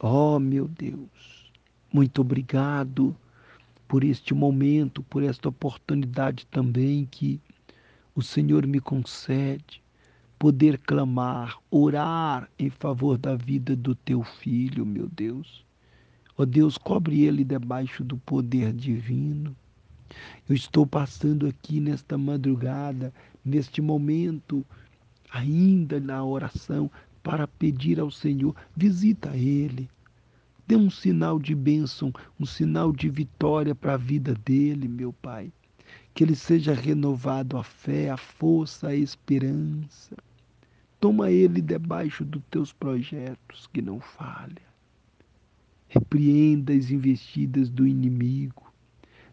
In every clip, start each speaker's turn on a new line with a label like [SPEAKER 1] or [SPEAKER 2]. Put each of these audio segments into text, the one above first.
[SPEAKER 1] Oh, meu Deus, muito obrigado por este momento, por esta oportunidade também que o Senhor me concede poder clamar, orar em favor da vida do teu filho, meu Deus. Ó oh Deus, cobre ele debaixo do poder divino. Eu estou passando aqui nesta madrugada, neste momento, ainda na oração, para pedir ao Senhor, visita ele. Dê um sinal de bênção, um sinal de vitória para a vida dele, meu Pai. Que ele seja renovado a fé, a força, a esperança. Toma ele debaixo dos teus projetos, que não falha. Repreenda as investidas do inimigo.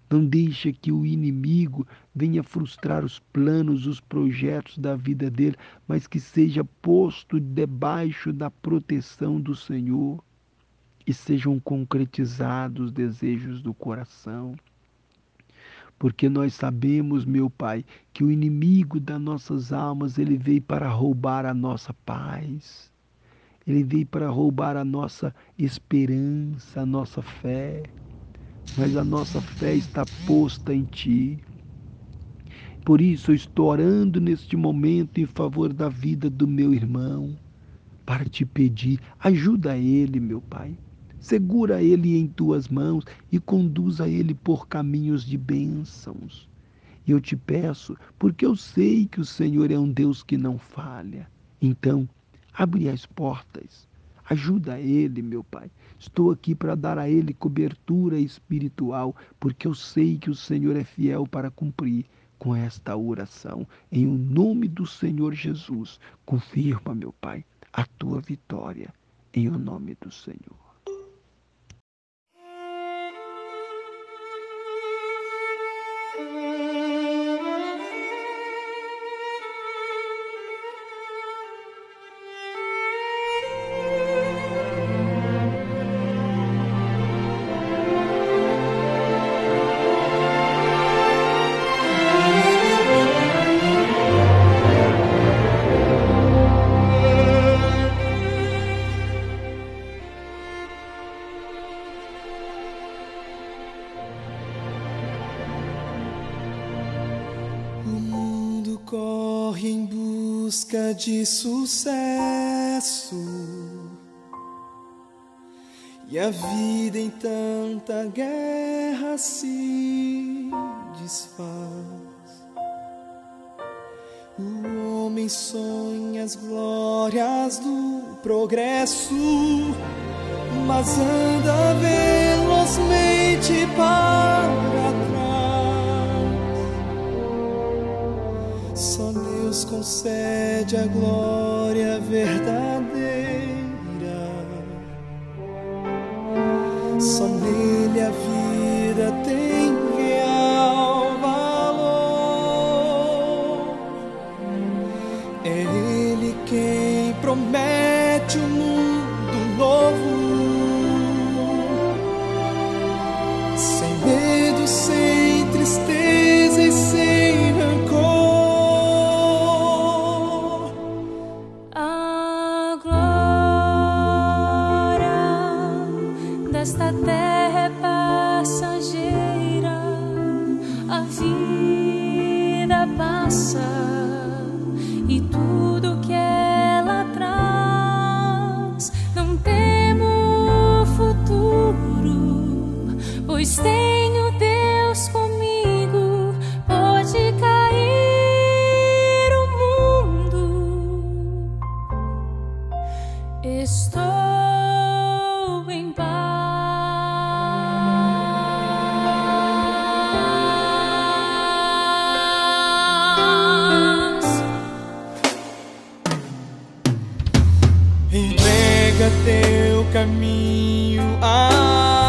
[SPEAKER 1] Não deixa que o inimigo venha frustrar os planos, os projetos da vida dele, mas que seja posto debaixo da proteção do Senhor e sejam concretizados os desejos do coração. Porque nós sabemos, meu Pai, que o inimigo das nossas almas, ele veio para roubar a nossa paz. Ele veio para roubar a nossa esperança, a nossa fé mas a nossa fé está posta em Ti. Por isso eu estou orando neste momento em favor da vida do meu irmão, para te pedir, ajuda ele, meu Pai. Segura ele em tuas mãos e conduza ele por caminhos de bênçãos. E eu te peço, porque eu sei que o Senhor é um Deus que não falha. Então, abre as portas Ajuda ele, meu Pai. Estou aqui para dar a ele cobertura espiritual, porque eu sei que o Senhor é fiel para cumprir com esta oração. Em o nome do Senhor Jesus, confirma, meu Pai, a tua vitória. Em o nome do Senhor.
[SPEAKER 2] Corre em busca de sucesso. E a vida em tanta guerra se desfaz. O homem sonha as glórias do progresso, mas anda velozmente para concede a glória verdadeira. Só nele a vida tem
[SPEAKER 3] esta terra é passageira, a vida passa e tudo
[SPEAKER 2] teu caminho a